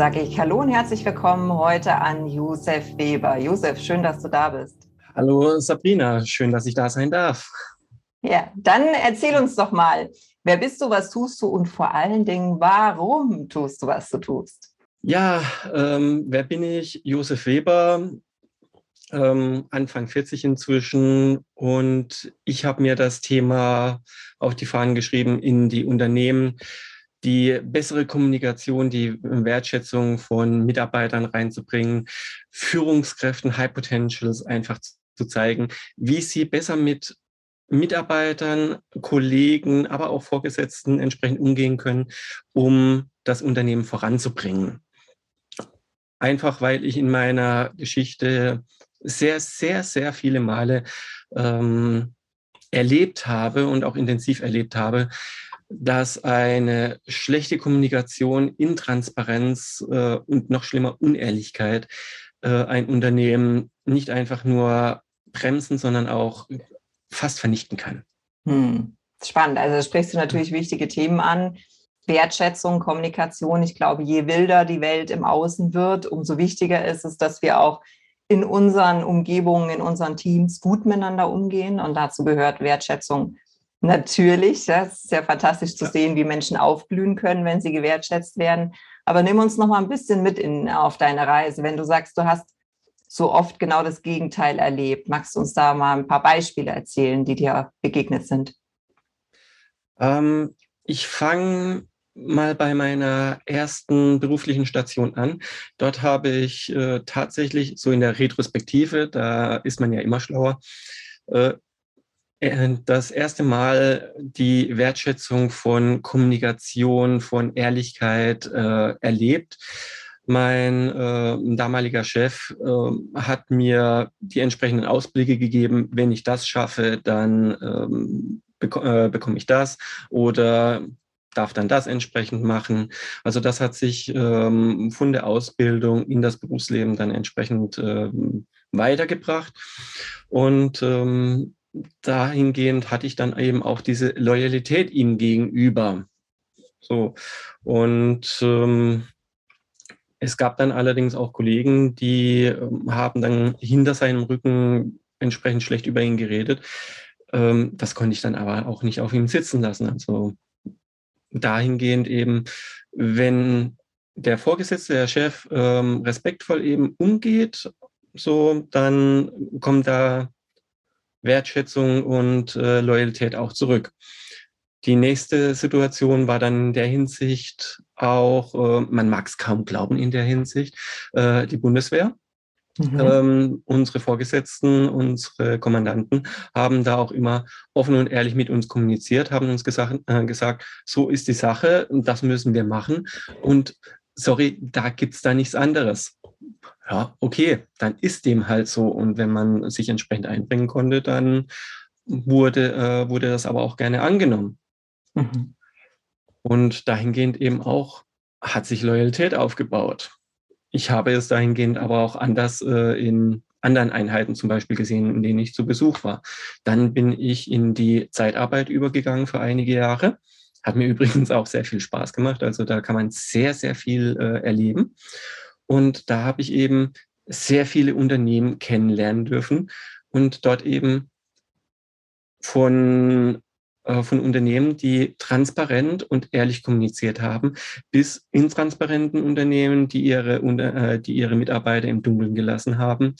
Sage ich Hallo und herzlich willkommen heute an Josef Weber. Josef, schön, dass du da bist. Hallo Sabrina, schön, dass ich da sein darf. Ja, dann erzähl uns doch mal, wer bist du, was tust du und vor allen Dingen, warum tust du, was du tust? Ja, ähm, wer bin ich? Josef Weber, ähm, Anfang 40 inzwischen und ich habe mir das Thema auf die Fahnen geschrieben, in die Unternehmen die bessere Kommunikation, die Wertschätzung von Mitarbeitern reinzubringen, Führungskräften, High Potentials einfach zu zeigen, wie sie besser mit Mitarbeitern, Kollegen, aber auch Vorgesetzten entsprechend umgehen können, um das Unternehmen voranzubringen. Einfach weil ich in meiner Geschichte sehr, sehr, sehr viele Male ähm, erlebt habe und auch intensiv erlebt habe, dass eine schlechte Kommunikation, Intransparenz äh, und noch schlimmer Unehrlichkeit äh, ein Unternehmen nicht einfach nur bremsen, sondern auch fast vernichten kann. Hm. Spannend. Also sprichst du natürlich wichtige Themen an. Wertschätzung, Kommunikation. Ich glaube, je wilder die Welt im Außen wird, umso wichtiger ist es, dass wir auch in unseren Umgebungen, in unseren Teams gut miteinander umgehen. Und dazu gehört Wertschätzung Natürlich, ja, es ist ja fantastisch zu sehen, wie Menschen aufblühen können, wenn sie gewertschätzt werden. Aber nimm uns noch mal ein bisschen mit in, auf deine Reise. Wenn du sagst, du hast so oft genau das Gegenteil erlebt, magst du uns da mal ein paar Beispiele erzählen, die dir begegnet sind? Ähm, ich fange mal bei meiner ersten beruflichen Station an. Dort habe ich äh, tatsächlich so in der Retrospektive, da ist man ja immer schlauer, äh, das erste Mal die Wertschätzung von Kommunikation, von Ehrlichkeit äh, erlebt. Mein äh, damaliger Chef äh, hat mir die entsprechenden Ausblicke gegeben. Wenn ich das schaffe, dann ähm, beko äh, bekomme ich das oder darf dann das entsprechend machen. Also das hat sich ähm, von der Ausbildung in das Berufsleben dann entsprechend ähm, weitergebracht. Und ähm, dahingehend hatte ich dann eben auch diese Loyalität ihm gegenüber. So. Und ähm, es gab dann allerdings auch Kollegen, die ähm, haben dann hinter seinem Rücken entsprechend schlecht über ihn geredet. Ähm, das konnte ich dann aber auch nicht auf ihm sitzen lassen. Also dahingehend eben, wenn der Vorgesetzte, der Chef ähm, respektvoll eben umgeht, so, dann kommt da Wertschätzung und äh, Loyalität auch zurück. Die nächste Situation war dann in der Hinsicht auch, äh, man mag es kaum glauben in der Hinsicht, äh, die Bundeswehr. Mhm. Ähm, unsere Vorgesetzten, unsere Kommandanten haben da auch immer offen und ehrlich mit uns kommuniziert, haben uns gesagt, äh, gesagt so ist die Sache, das müssen wir machen. Und sorry, da gibt's da nichts anderes ja, okay, dann ist dem halt so. Und wenn man sich entsprechend einbringen konnte, dann wurde, äh, wurde das aber auch gerne angenommen. Mhm. Und dahingehend eben auch hat sich Loyalität aufgebaut. Ich habe es dahingehend aber auch anders äh, in anderen Einheiten zum Beispiel gesehen, in denen ich zu Besuch war. Dann bin ich in die Zeitarbeit übergegangen für einige Jahre. Hat mir übrigens auch sehr viel Spaß gemacht. Also da kann man sehr, sehr viel äh, erleben. Und da habe ich eben sehr viele Unternehmen kennenlernen dürfen und dort eben von, äh, von Unternehmen, die transparent und ehrlich kommuniziert haben, bis intransparenten Unternehmen, die ihre, äh, die ihre Mitarbeiter im Dunkeln gelassen haben,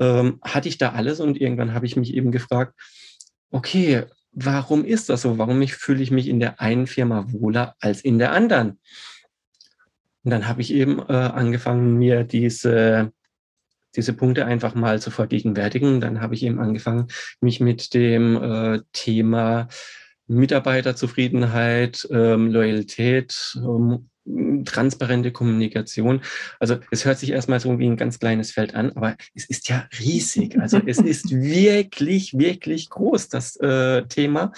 ähm, hatte ich da alles und irgendwann habe ich mich eben gefragt, okay, warum ist das so? Warum fühle ich mich in der einen Firma wohler als in der anderen? Und dann habe ich eben äh, angefangen, mir diese, diese Punkte einfach mal zu vergegenwärtigen. Dann habe ich eben angefangen, mich mit dem äh, Thema Mitarbeiterzufriedenheit, ähm, Loyalität, ähm, transparente Kommunikation. Also es hört sich erstmal so wie ein ganz kleines Feld an, aber es ist ja riesig. Also es ist wirklich, wirklich groß, das äh, Thema.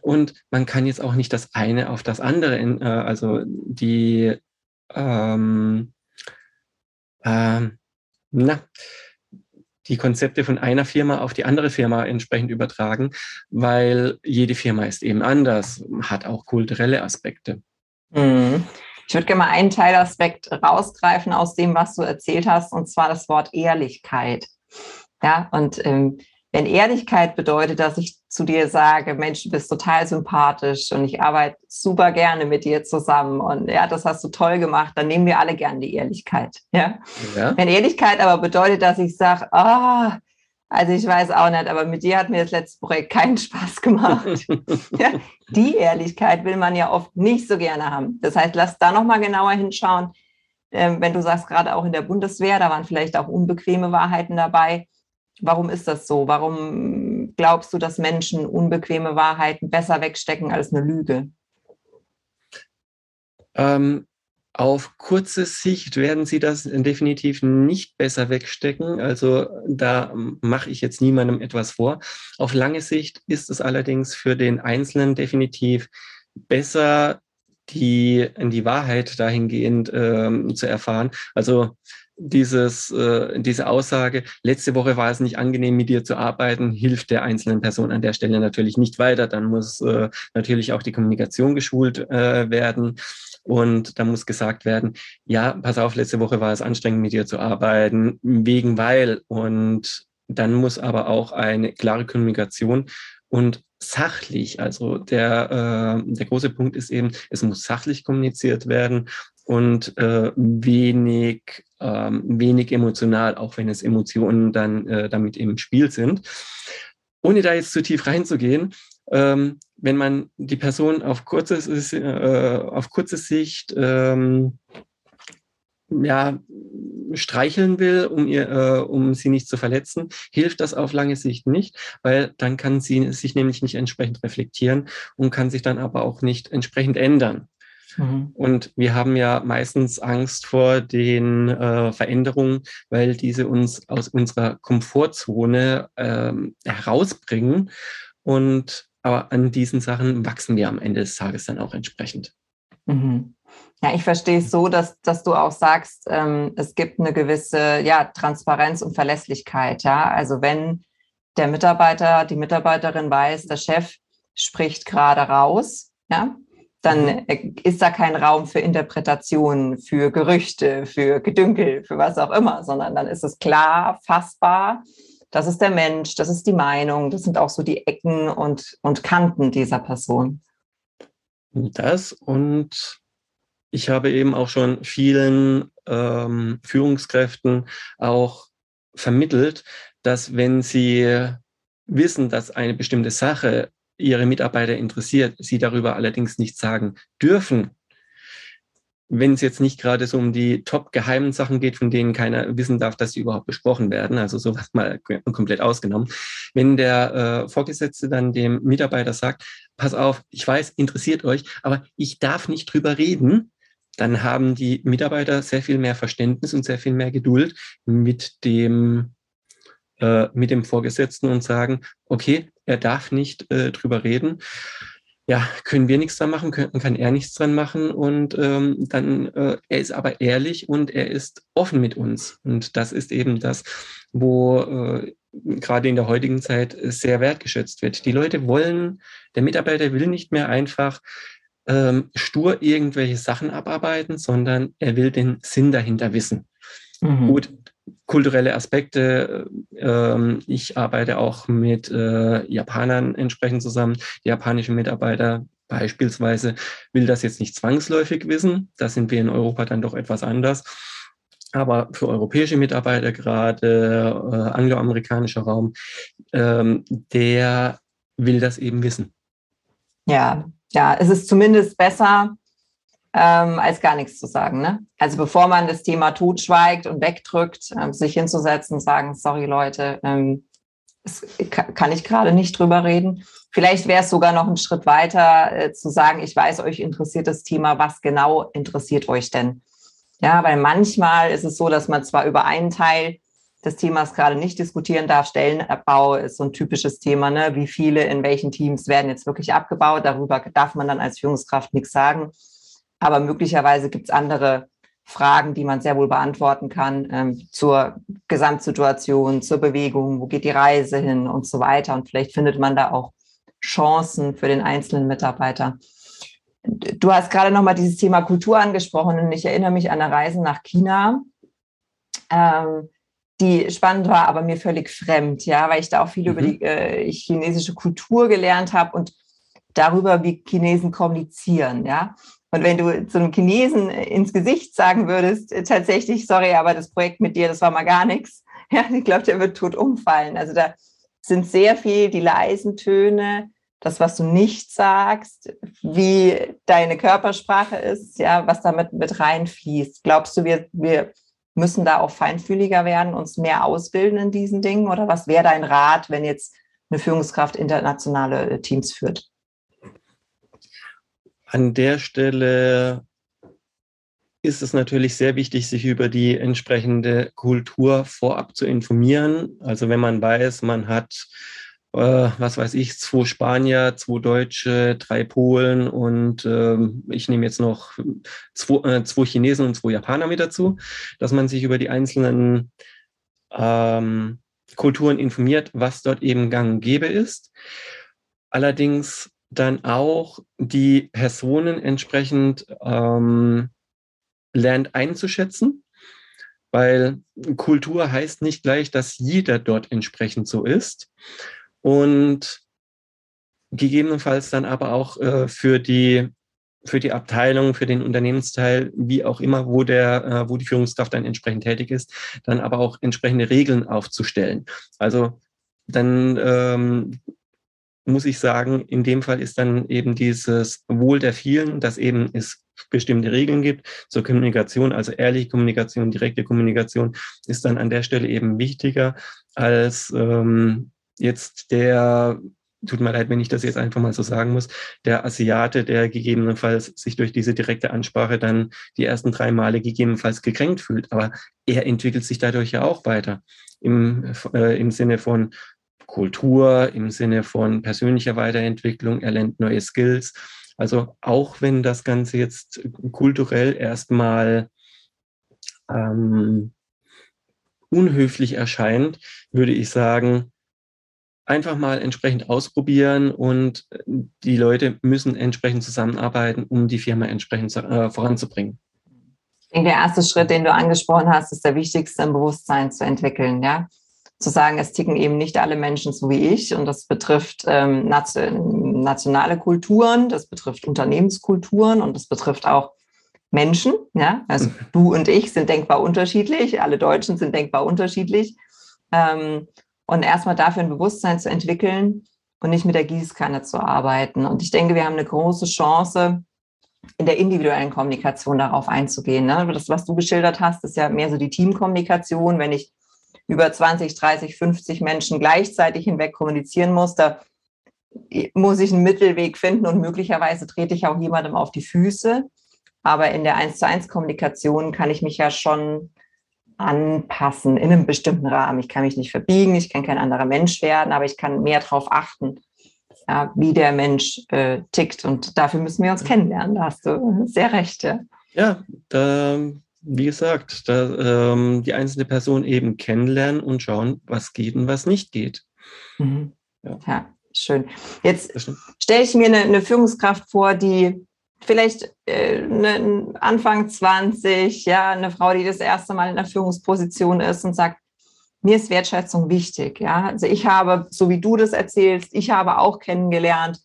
Und man kann jetzt auch nicht das eine auf das andere, in, äh, also die, ähm, äh, na, die Konzepte von einer Firma auf die andere Firma entsprechend übertragen, weil jede Firma ist eben anders, hat auch kulturelle Aspekte. Mhm. Ich würde gerne mal einen Teilaspekt rausgreifen aus dem, was du erzählt hast, und zwar das Wort Ehrlichkeit. Ja, und ähm, wenn Ehrlichkeit bedeutet, dass ich zu dir sage, Mensch, du bist total sympathisch und ich arbeite super gerne mit dir zusammen und ja, das hast du toll gemacht, dann nehmen wir alle gern die Ehrlichkeit. Ja? ja. Wenn Ehrlichkeit aber bedeutet, dass ich sage, ah, oh, also ich weiß auch nicht, aber mit dir hat mir das letzte Projekt keinen Spaß gemacht. ja, die Ehrlichkeit will man ja oft nicht so gerne haben. Das heißt, lass da nochmal genauer hinschauen. Ähm, wenn du sagst, gerade auch in der Bundeswehr, da waren vielleicht auch unbequeme Wahrheiten dabei. Warum ist das so? Warum glaubst du, dass Menschen unbequeme Wahrheiten besser wegstecken als eine Lüge? Ähm, auf kurze Sicht werden sie das definitiv nicht besser wegstecken. Also da mache ich jetzt niemandem etwas vor. Auf lange Sicht ist es allerdings für den Einzelnen definitiv besser, die, die Wahrheit dahingehend ähm, zu erfahren. Also dieses, äh, diese Aussage, letzte Woche war es nicht angenehm, mit dir zu arbeiten, hilft der einzelnen Person an der Stelle natürlich nicht weiter. Dann muss äh, natürlich auch die Kommunikation geschult äh, werden. Und da muss gesagt werden, ja, pass auf, letzte Woche war es anstrengend, mit dir zu arbeiten, wegen weil. Und dann muss aber auch eine klare Kommunikation und sachlich, also der, äh, der große Punkt ist eben, es muss sachlich kommuniziert werden und äh, wenig, ähm, wenig emotional, auch wenn es Emotionen dann äh, damit im Spiel sind. Ohne da jetzt zu tief reinzugehen, ähm, wenn man die Person auf kurze, äh, auf kurze Sicht ähm, ja, streicheln will, um, ihr, äh, um sie nicht zu verletzen, hilft das auf lange Sicht nicht, weil dann kann sie sich nämlich nicht entsprechend reflektieren und kann sich dann aber auch nicht entsprechend ändern. Mhm. Und wir haben ja meistens Angst vor den äh, Veränderungen, weil diese uns aus unserer Komfortzone ähm, herausbringen. Und aber an diesen Sachen wachsen wir am Ende des Tages dann auch entsprechend. Mhm. Ja, ich verstehe es so, dass, dass du auch sagst, ähm, es gibt eine gewisse ja, Transparenz und Verlässlichkeit. Ja? Also wenn der Mitarbeiter, die Mitarbeiterin weiß, der Chef spricht gerade raus, ja, dann mhm. ist da kein Raum für Interpretationen, für Gerüchte, für Gedünkel, für was auch immer, sondern dann ist es klar, fassbar das ist der Mensch, das ist die Meinung, das sind auch so die Ecken und, und Kanten dieser Person. Das und ich habe eben auch schon vielen ähm, Führungskräften auch vermittelt, dass wenn sie wissen, dass eine bestimmte Sache ihre Mitarbeiter interessiert, sie darüber allerdings nicht sagen dürfen, wenn es jetzt nicht gerade so um die top-geheimen Sachen geht, von denen keiner wissen darf, dass sie überhaupt besprochen werden, also sowas mal komplett ausgenommen. Wenn der äh, Vorgesetzte dann dem Mitarbeiter sagt, pass auf, ich weiß, interessiert euch, aber ich darf nicht drüber reden, dann haben die Mitarbeiter sehr viel mehr Verständnis und sehr viel mehr Geduld mit dem äh, mit dem Vorgesetzten und sagen, okay, er darf nicht äh, drüber reden ja, können wir nichts dran machen, können, kann er nichts dran machen und ähm, dann, äh, er ist aber ehrlich und er ist offen mit uns. Und das ist eben das, wo äh, gerade in der heutigen Zeit sehr wertgeschätzt wird. Die Leute wollen, der Mitarbeiter will nicht mehr einfach ähm, stur irgendwelche Sachen abarbeiten, sondern er will den Sinn dahinter wissen. Mhm. Gut, kulturelle Aspekte. Ähm, ich arbeite auch mit äh, Japanern entsprechend zusammen. Die japanischen Mitarbeiter beispielsweise will das jetzt nicht zwangsläufig wissen. Da sind wir in Europa dann doch etwas anders. Aber für europäische Mitarbeiter, gerade äh, angloamerikanischer Raum, ähm, der will das eben wissen. Ja, ja, es ist zumindest besser, ähm, als gar nichts zu sagen. Ne? Also bevor man das Thema totschweigt und wegdrückt, ähm, sich hinzusetzen und sagen, sorry Leute, ähm, es kann ich gerade nicht drüber reden. Vielleicht wäre es sogar noch ein Schritt weiter äh, zu sagen, ich weiß, euch interessiert das Thema, was genau interessiert euch denn? Ja, weil manchmal ist es so, dass man zwar über einen Teil des Themas gerade nicht diskutieren darf. Stellenabbau ist so ein typisches Thema. Ne? Wie viele in welchen Teams werden jetzt wirklich abgebaut? Darüber darf man dann als Führungskraft nichts sagen. Aber möglicherweise gibt es andere Fragen, die man sehr wohl beantworten kann ähm, zur Gesamtsituation, zur Bewegung, wo geht die Reise hin und so weiter. Und vielleicht findet man da auch Chancen für den einzelnen Mitarbeiter. Du hast gerade noch mal dieses Thema Kultur angesprochen und ich erinnere mich an eine Reise nach China, ähm, die spannend war, aber mir völlig fremd, ja, weil ich da auch viel mhm. über die äh, chinesische Kultur gelernt habe und darüber, wie Chinesen kommunizieren, ja. Und wenn du zu einem Chinesen ins Gesicht sagen würdest, äh, tatsächlich, sorry, aber das Projekt mit dir, das war mal gar nichts, ja, ich glaube, der wird tot umfallen. Also da sind sehr viel die leisen Töne, das, was du nicht sagst, wie deine Körpersprache ist, ja, was damit mit reinfließt. Glaubst du, wir, wir müssen da auch feinfühliger werden, uns mehr ausbilden in diesen Dingen? Oder was wäre dein Rat, wenn jetzt eine Führungskraft internationale äh, Teams führt? An der Stelle ist es natürlich sehr wichtig, sich über die entsprechende Kultur vorab zu informieren. Also wenn man weiß, man hat, äh, was weiß ich, zwei Spanier, zwei Deutsche, drei Polen und äh, ich nehme jetzt noch zwei, äh, zwei, Chinesen und zwei Japaner mit dazu, dass man sich über die einzelnen ähm, Kulturen informiert, was dort eben gang und gäbe ist. Allerdings dann auch die Personen entsprechend ähm, lernt einzuschätzen, weil Kultur heißt nicht gleich, dass jeder dort entsprechend so ist. Und gegebenenfalls dann aber auch äh, für die für die Abteilung, für den Unternehmensteil, wie auch immer, wo der, äh, wo die Führungskraft dann entsprechend tätig ist, dann aber auch entsprechende Regeln aufzustellen. Also dann ähm, muss ich sagen, in dem Fall ist dann eben dieses Wohl der vielen, dass eben es bestimmte Regeln gibt zur Kommunikation, also ehrliche Kommunikation, direkte Kommunikation, ist dann an der Stelle eben wichtiger als ähm, jetzt der, tut mir leid, wenn ich das jetzt einfach mal so sagen muss, der Asiate, der gegebenenfalls sich durch diese direkte Ansprache dann die ersten drei Male gegebenenfalls gekränkt fühlt. Aber er entwickelt sich dadurch ja auch weiter im, äh, im Sinne von Kultur im Sinne von persönlicher Weiterentwicklung, er lernt neue Skills. Also auch wenn das Ganze jetzt kulturell erstmal ähm, unhöflich erscheint, würde ich sagen, einfach mal entsprechend ausprobieren und die Leute müssen entsprechend zusammenarbeiten, um die Firma entsprechend äh, voranzubringen. Ich denke, der erste Schritt, den du angesprochen hast, ist der wichtigste, ein Bewusstsein zu entwickeln. Ja? Zu sagen, es ticken eben nicht alle Menschen so wie ich. Und das betrifft ähm, nationale Kulturen, das betrifft Unternehmenskulturen und das betrifft auch Menschen. Ja? Also mhm. du und ich sind denkbar unterschiedlich, alle Deutschen sind denkbar unterschiedlich. Ähm, und erstmal dafür ein Bewusstsein zu entwickeln und nicht mit der Gießkanne zu arbeiten. Und ich denke, wir haben eine große Chance, in der individuellen Kommunikation darauf einzugehen. Ne? Das, was du geschildert hast, ist ja mehr so die Teamkommunikation. Wenn ich über 20, 30, 50 Menschen gleichzeitig hinweg kommunizieren muss. Da muss ich einen Mittelweg finden und möglicherweise trete ich auch jemandem auf die Füße. Aber in der 1 zu 1 Kommunikation kann ich mich ja schon anpassen in einem bestimmten Rahmen. Ich kann mich nicht verbiegen, ich kann kein anderer Mensch werden, aber ich kann mehr darauf achten, wie der Mensch äh, tickt. Und dafür müssen wir uns kennenlernen. Da hast du sehr recht. Ja, ja da wie gesagt, da, ähm, die einzelne Person eben kennenlernen und schauen, was geht und was nicht geht. Mhm. Ja. ja. schön. Jetzt stelle ich mir eine, eine, Führungskraft vor, die vielleicht äh, eine, Anfang 20, ja, eine Frau, die das erste Mal in der Führungsposition ist und sagt, mir ist Wertschätzung wichtig. Ja, also ich habe, so wie du das erzählst, ich habe auch kennengelernt,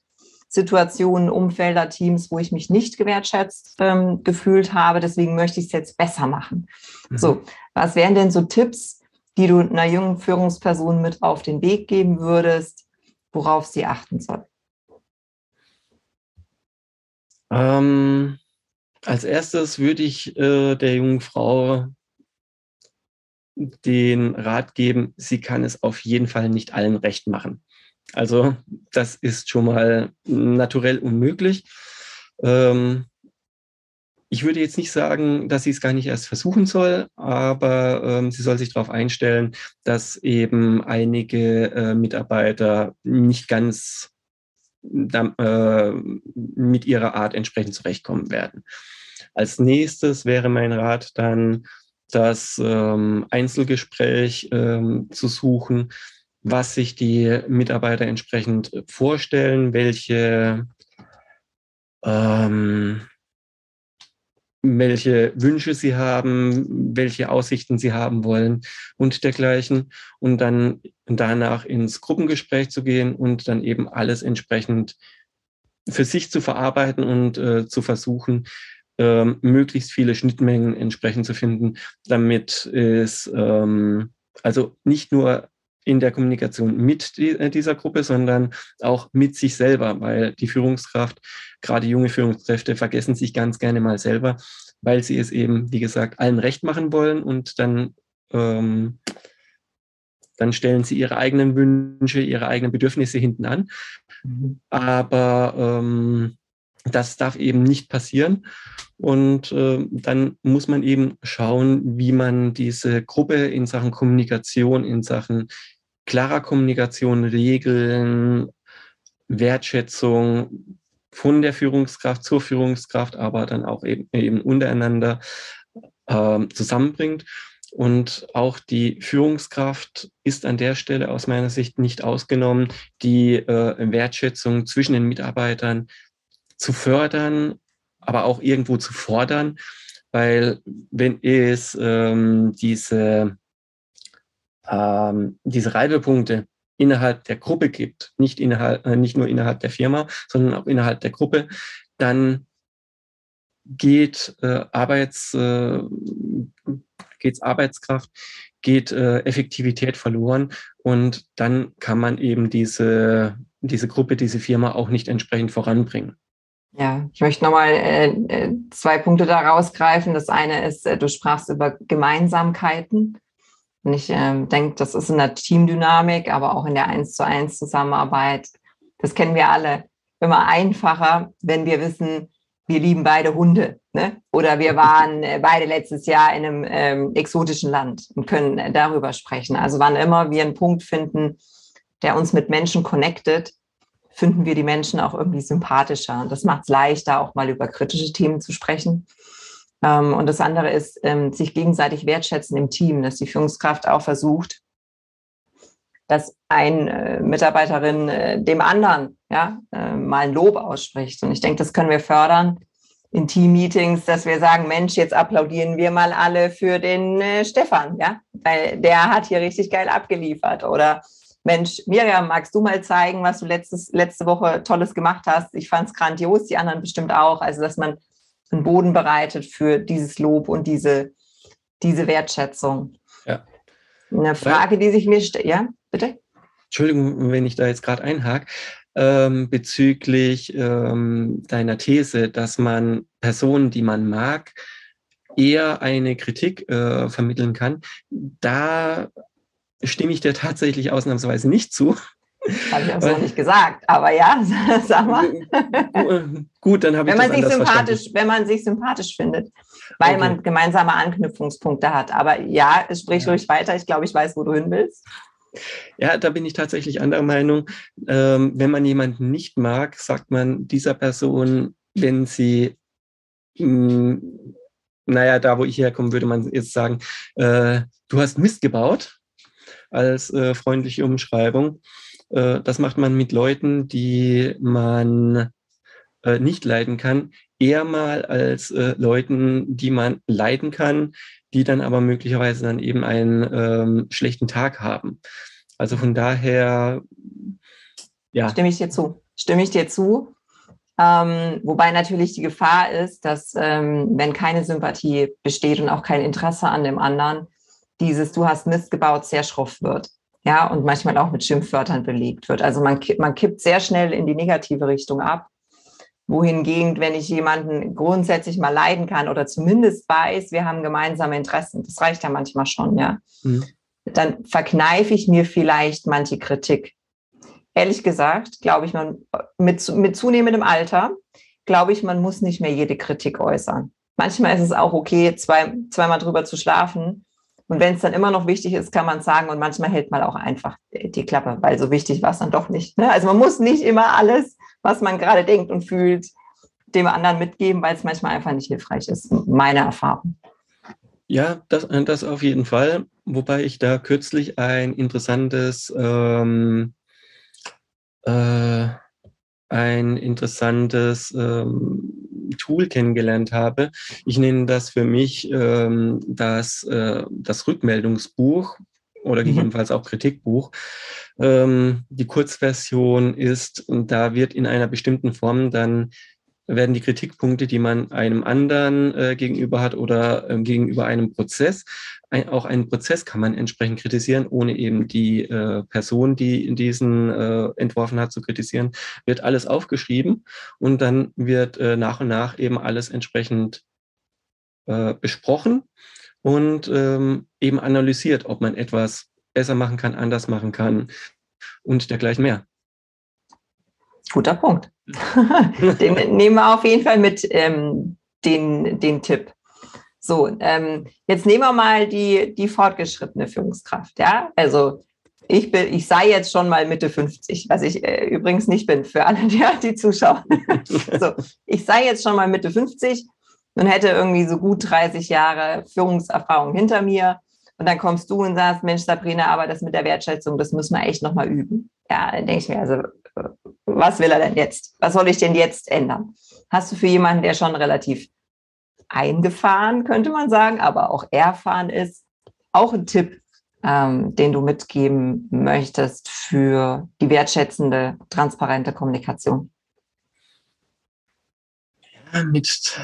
Situationen, Umfelder, Teams, wo ich mich nicht gewertschätzt ähm, gefühlt habe. Deswegen möchte ich es jetzt besser machen. Mhm. So, was wären denn so Tipps, die du einer jungen Führungsperson mit auf den Weg geben würdest, worauf sie achten soll? Ähm, als erstes würde ich äh, der jungen Frau den Rat geben, sie kann es auf jeden Fall nicht allen recht machen. Also das ist schon mal naturell unmöglich. Ähm, ich würde jetzt nicht sagen, dass sie es gar nicht erst versuchen soll, aber ähm, sie soll sich darauf einstellen, dass eben einige äh, Mitarbeiter nicht ganz äh, mit ihrer Art entsprechend zurechtkommen werden. Als nächstes wäre mein Rat dann, das ähm, Einzelgespräch ähm, zu suchen, was sich die Mitarbeiter entsprechend vorstellen, welche ähm, welche Wünsche sie haben, welche Aussichten sie haben wollen und dergleichen. Und dann danach ins Gruppengespräch zu gehen und dann eben alles entsprechend für sich zu verarbeiten und äh, zu versuchen, ähm, möglichst viele Schnittmengen entsprechend zu finden, damit es ähm, also nicht nur in der Kommunikation mit äh, dieser Gruppe, sondern auch mit sich selber, weil die Führungskraft, gerade junge Führungskräfte, vergessen sich ganz gerne mal selber, weil sie es eben, wie gesagt, allen recht machen wollen und dann, ähm, dann stellen sie ihre eigenen Wünsche, ihre eigenen Bedürfnisse hinten an. Mhm. Aber ähm, das darf eben nicht passieren. Und äh, dann muss man eben schauen, wie man diese Gruppe in Sachen Kommunikation, in Sachen klarer Kommunikation, Regeln, Wertschätzung von der Führungskraft zur Führungskraft, aber dann auch eben, eben untereinander äh, zusammenbringt. Und auch die Führungskraft ist an der Stelle aus meiner Sicht nicht ausgenommen, die äh, Wertschätzung zwischen den Mitarbeitern zu fördern, aber auch irgendwo zu fordern, weil wenn es ähm, diese ähm, diese Reibepunkte innerhalb der Gruppe gibt, nicht, innerhalb, äh, nicht nur innerhalb der Firma, sondern auch innerhalb der Gruppe, dann geht äh, Arbeits, äh, geht's Arbeitskraft, geht äh, Effektivität verloren und dann kann man eben diese, diese Gruppe, diese Firma auch nicht entsprechend voranbringen. Ja, ich möchte nochmal äh, äh, zwei Punkte da rausgreifen. Das eine ist, äh, du sprachst über Gemeinsamkeiten. Und ich äh, denke, das ist in der Teamdynamik, aber auch in der Eins zu eins Zusammenarbeit. Das kennen wir alle. Immer einfacher, wenn wir wissen, wir lieben beide Hunde. Ne? Oder wir waren äh, beide letztes Jahr in einem ähm, exotischen Land und können äh, darüber sprechen. Also wann immer wir einen Punkt finden, der uns mit Menschen connectet, finden wir die Menschen auch irgendwie sympathischer. Und das macht es leichter, auch mal über kritische Themen zu sprechen. Ähm, und das andere ist, ähm, sich gegenseitig wertschätzen im Team, dass die Führungskraft auch versucht, dass ein äh, Mitarbeiterin äh, dem anderen ja, äh, mal ein Lob ausspricht. Und ich denke, das können wir fördern in Team-Meetings, dass wir sagen, Mensch, jetzt applaudieren wir mal alle für den äh, Stefan, ja, weil der hat hier richtig geil abgeliefert. Oder Mensch, Miriam, magst du mal zeigen, was du letztes, letzte Woche Tolles gemacht hast? Ich fand es grandios, die anderen bestimmt auch. Also, dass man einen Boden bereitet für dieses Lob und diese, diese Wertschätzung. Ja. Eine Frage, die sich mir stellt, ja, bitte? Entschuldigung, wenn ich da jetzt gerade einhake, ähm, bezüglich ähm, deiner These, dass man Personen, die man mag, eher eine Kritik äh, vermitteln kann. Da stimme ich dir tatsächlich ausnahmsweise nicht zu. Habe ich auch so nicht gesagt, aber ja, sag mal. Gut, dann habe ich wenn man sich sympathisch, verstanden. Wenn man sich sympathisch findet, weil okay. man gemeinsame Anknüpfungspunkte hat. Aber ja, sprich ja. ruhig weiter. Ich glaube, ich weiß, wo du hin willst. Ja, da bin ich tatsächlich anderer Meinung. Ähm, wenn man jemanden nicht mag, sagt man dieser Person, wenn sie, mh, hm, naja, da wo ich herkomme, würde man jetzt sagen, äh, du hast Mist gebaut als äh, freundliche Umschreibung. Äh, das macht man mit Leuten, die man äh, nicht leiden kann, eher mal als äh, Leuten, die man leiden kann, die dann aber möglicherweise dann eben einen ähm, schlechten Tag haben. Also von daher, ja. Stimme ich dir zu. Stimme ich dir zu. Ähm, wobei natürlich die Gefahr ist, dass ähm, wenn keine Sympathie besteht und auch kein Interesse an dem anderen, dieses Du hast Mist gebaut sehr schroff wird ja, und manchmal auch mit Schimpfwörtern belegt wird. Also man, man kippt sehr schnell in die negative Richtung ab. Wohingegen, wenn ich jemanden grundsätzlich mal leiden kann oder zumindest weiß, wir haben gemeinsame Interessen, das reicht ja manchmal schon, ja, mhm. dann verkneife ich mir vielleicht manche Kritik. Ehrlich gesagt, glaube ich, man mit, mit zunehmendem Alter, glaube ich, man muss nicht mehr jede Kritik äußern. Manchmal ist es auch okay, zwei, zweimal drüber zu schlafen. Und wenn es dann immer noch wichtig ist, kann man sagen. Und manchmal hält man auch einfach die Klappe, weil so wichtig war es dann doch nicht. Ne? Also man muss nicht immer alles was man gerade denkt und fühlt, dem anderen mitgeben, weil es manchmal einfach nicht hilfreich ist. Meine Erfahrung. Ja, das, das auf jeden Fall. Wobei ich da kürzlich ein interessantes, ähm, äh, ein interessantes ähm, Tool kennengelernt habe. Ich nenne das für mich ähm, das, äh, das Rückmeldungsbuch oder mhm. gegebenenfalls auch Kritikbuch. Ähm, die Kurzversion ist, und da wird in einer bestimmten Form dann werden die Kritikpunkte, die man einem anderen äh, gegenüber hat oder äh, gegenüber einem Prozess, ein, auch einen Prozess kann man entsprechend kritisieren, ohne eben die äh, Person, die diesen äh, entworfen hat, zu kritisieren, wird alles aufgeschrieben und dann wird äh, nach und nach eben alles entsprechend äh, besprochen und ähm, eben analysiert, ob man etwas besser machen kann, anders machen kann und dergleichen mehr. Guter Punkt. Den nehmen wir auf jeden Fall mit, ähm, den, den Tipp. So, ähm, jetzt nehmen wir mal die, die fortgeschrittene Führungskraft. Ja, also ich bin, ich sei jetzt schon mal Mitte 50, was ich äh, übrigens nicht bin für alle, die, die zuschauen. so, ich sei jetzt schon mal Mitte 50 und hätte irgendwie so gut 30 Jahre Führungserfahrung hinter mir. Und dann kommst du und sagst, Mensch, Sabrina, aber das mit der Wertschätzung, das müssen wir echt nochmal üben. Ja, dann denke ich mir, also, was will er denn jetzt? Was soll ich denn jetzt ändern? Hast du für jemanden, der schon relativ eingefahren, könnte man sagen, aber auch erfahren ist, auch einen Tipp, ähm, den du mitgeben möchtest für die wertschätzende, transparente Kommunikation? Mit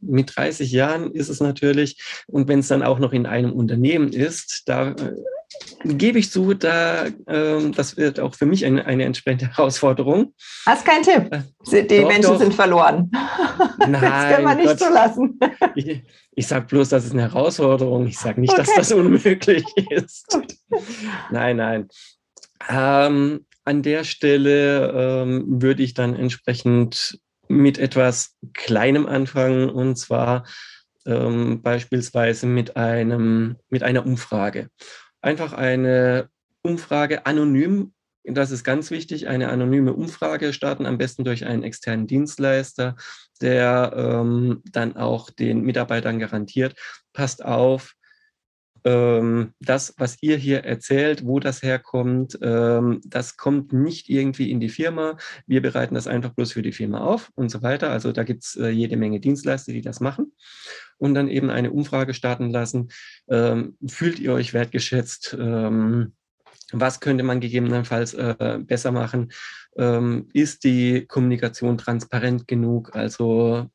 mit 30 Jahren ist es natürlich, und wenn es dann auch noch in einem Unternehmen ist, da äh, gebe ich zu, da, äh, das wird auch für mich eine, eine entsprechende Herausforderung. Hast keinen Tipp? Äh, Die doch, Menschen doch. sind verloren. Nein, das kann man nicht Gott. so lassen. Ich, ich sage bloß, das ist eine Herausforderung. Ich sage nicht, okay. dass das unmöglich ist. nein, nein. Ähm, an der Stelle ähm, würde ich dann entsprechend mit etwas Kleinem anfangen und zwar ähm, beispielsweise mit, einem, mit einer Umfrage. Einfach eine Umfrage anonym, das ist ganz wichtig, eine anonyme Umfrage starten, am besten durch einen externen Dienstleister, der ähm, dann auch den Mitarbeitern garantiert, passt auf, ähm, das, was ihr hier erzählt, wo das herkommt, ähm, das kommt nicht irgendwie in die Firma. Wir bereiten das einfach bloß für die Firma auf und so weiter. Also da gibt es äh, jede Menge Dienstleister, die das machen. Und dann eben eine Umfrage starten lassen. Ähm, fühlt ihr euch wertgeschätzt? Ähm, was könnte man gegebenenfalls äh, besser machen? Ähm, ist die Kommunikation transparent genug? Also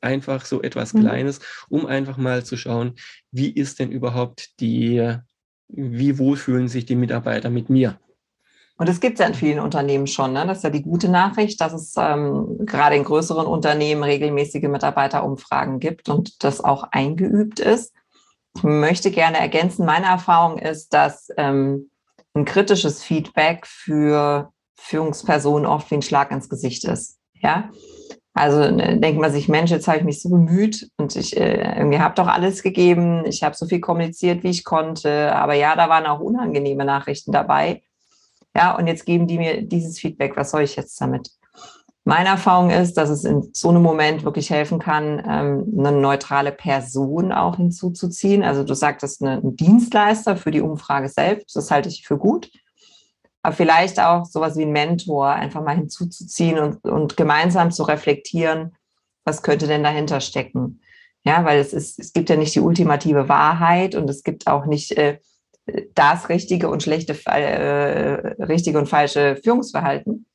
einfach so etwas mhm. Kleines, um einfach mal zu schauen, wie ist denn überhaupt die, wie wohl fühlen sich die Mitarbeiter mit mir? Und das gibt es ja in vielen Unternehmen schon. Ne? Das ist ja die gute Nachricht, dass es ähm, gerade in größeren Unternehmen regelmäßige Mitarbeiterumfragen gibt und das auch eingeübt ist. Ich möchte gerne ergänzen, meine Erfahrung ist, dass ähm, ein kritisches Feedback für Führungspersonen oft wie ein Schlag ins Gesicht ist. Ja, also ne, denkt man sich, Mensch, jetzt habe ich mich so bemüht und ich äh, irgendwie habe doch alles gegeben. Ich habe so viel kommuniziert, wie ich konnte. Aber ja, da waren auch unangenehme Nachrichten dabei. Ja, und jetzt geben die mir dieses Feedback. Was soll ich jetzt damit? Meine Erfahrung ist, dass es in so einem Moment wirklich helfen kann, ähm, eine neutrale Person auch hinzuzuziehen. Also du sagtest, ein Dienstleister für die Umfrage selbst. Das halte ich für gut aber vielleicht auch sowas wie ein Mentor einfach mal hinzuzuziehen und, und gemeinsam zu reflektieren, was könnte denn dahinter stecken. Ja, weil es ist, es gibt ja nicht die ultimative Wahrheit und es gibt auch nicht äh, das richtige und schlechte, äh, richtige und falsche Führungsverhalten.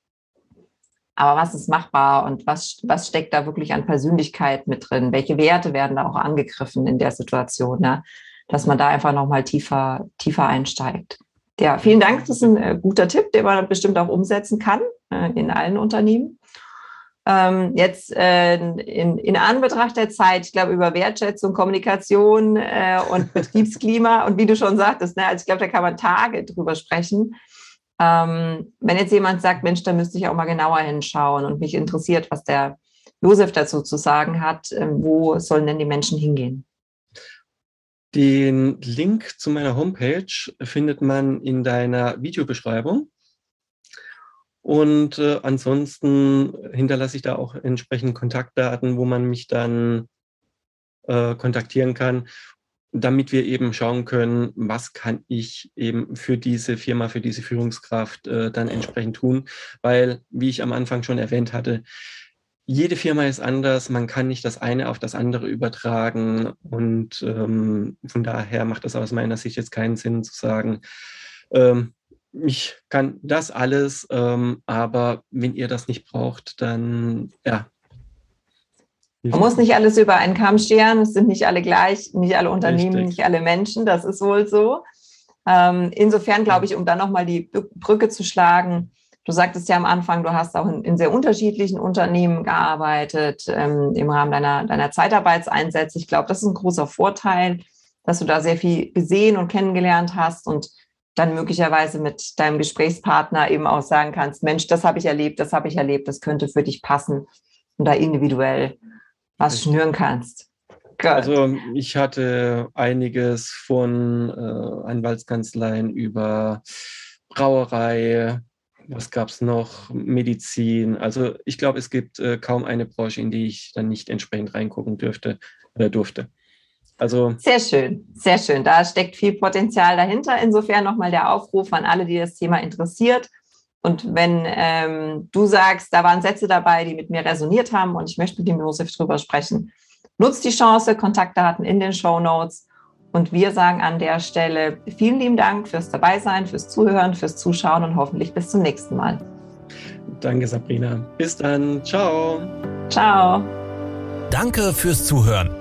Aber was ist machbar und was, was steckt da wirklich an Persönlichkeit mit drin? Welche Werte werden da auch angegriffen in der Situation? Ja? Dass man da einfach nochmal tiefer, tiefer einsteigt. Ja, vielen Dank. Das ist ein äh, guter Tipp, den man bestimmt auch umsetzen kann äh, in allen Unternehmen. Ähm, jetzt äh, in, in Anbetracht der Zeit, ich glaube, über Wertschätzung, Kommunikation äh, und Betriebsklima und wie du schon sagtest, ne, also ich glaube, da kann man Tage drüber sprechen. Ähm, wenn jetzt jemand sagt, Mensch, da müsste ich auch mal genauer hinschauen und mich interessiert, was der Josef dazu zu sagen hat, äh, wo sollen denn die Menschen hingehen? Den Link zu meiner Homepage findet man in deiner Videobeschreibung. Und äh, ansonsten hinterlasse ich da auch entsprechend Kontaktdaten, wo man mich dann äh, kontaktieren kann, damit wir eben schauen können, was kann ich eben für diese Firma, für diese Führungskraft äh, dann entsprechend tun. Weil, wie ich am Anfang schon erwähnt hatte, jede Firma ist anders, man kann nicht das eine auf das andere übertragen und ähm, von daher macht es aus meiner Sicht jetzt keinen Sinn zu sagen, ähm, ich kann das alles, ähm, aber wenn ihr das nicht braucht, dann ja. Man muss nicht alles über einen Kamm scheren, es sind nicht alle gleich, nicht alle Unternehmen, Richtig. nicht alle Menschen, das ist wohl so. Ähm, insofern glaube ich, um dann nochmal die Brücke zu schlagen, du sagtest ja am Anfang, du hast auch in, in sehr unterschiedlichen Unternehmen gearbeitet ähm, im Rahmen deiner, deiner Zeitarbeitseinsätze. Ich glaube, das ist ein großer Vorteil, dass du da sehr viel gesehen und kennengelernt hast und dann möglicherweise mit deinem Gesprächspartner eben auch sagen kannst, Mensch, das habe ich erlebt, das habe ich erlebt, das könnte für dich passen und da individuell was schnüren kannst. Good. Also ich hatte einiges von äh, Anwaltskanzleien über Brauerei, was gab es noch, Medizin. Also ich glaube, es gibt äh, kaum eine Branche, in die ich dann nicht entsprechend reingucken dürfte oder durfte. Also sehr schön, sehr schön. Da steckt viel Potenzial dahinter. Insofern nochmal der Aufruf an alle, die das Thema interessiert. Und wenn ähm, du sagst, da waren Sätze dabei, die mit mir resoniert haben und ich möchte mit dem Josef drüber sprechen, nutzt die Chance, Kontaktdaten in den Show Notes. Und wir sagen an der Stelle vielen lieben Dank fürs Dabeisein, fürs Zuhören, fürs Zuschauen und hoffentlich bis zum nächsten Mal. Danke, Sabrina. Bis dann. Ciao. Ciao. Danke fürs Zuhören.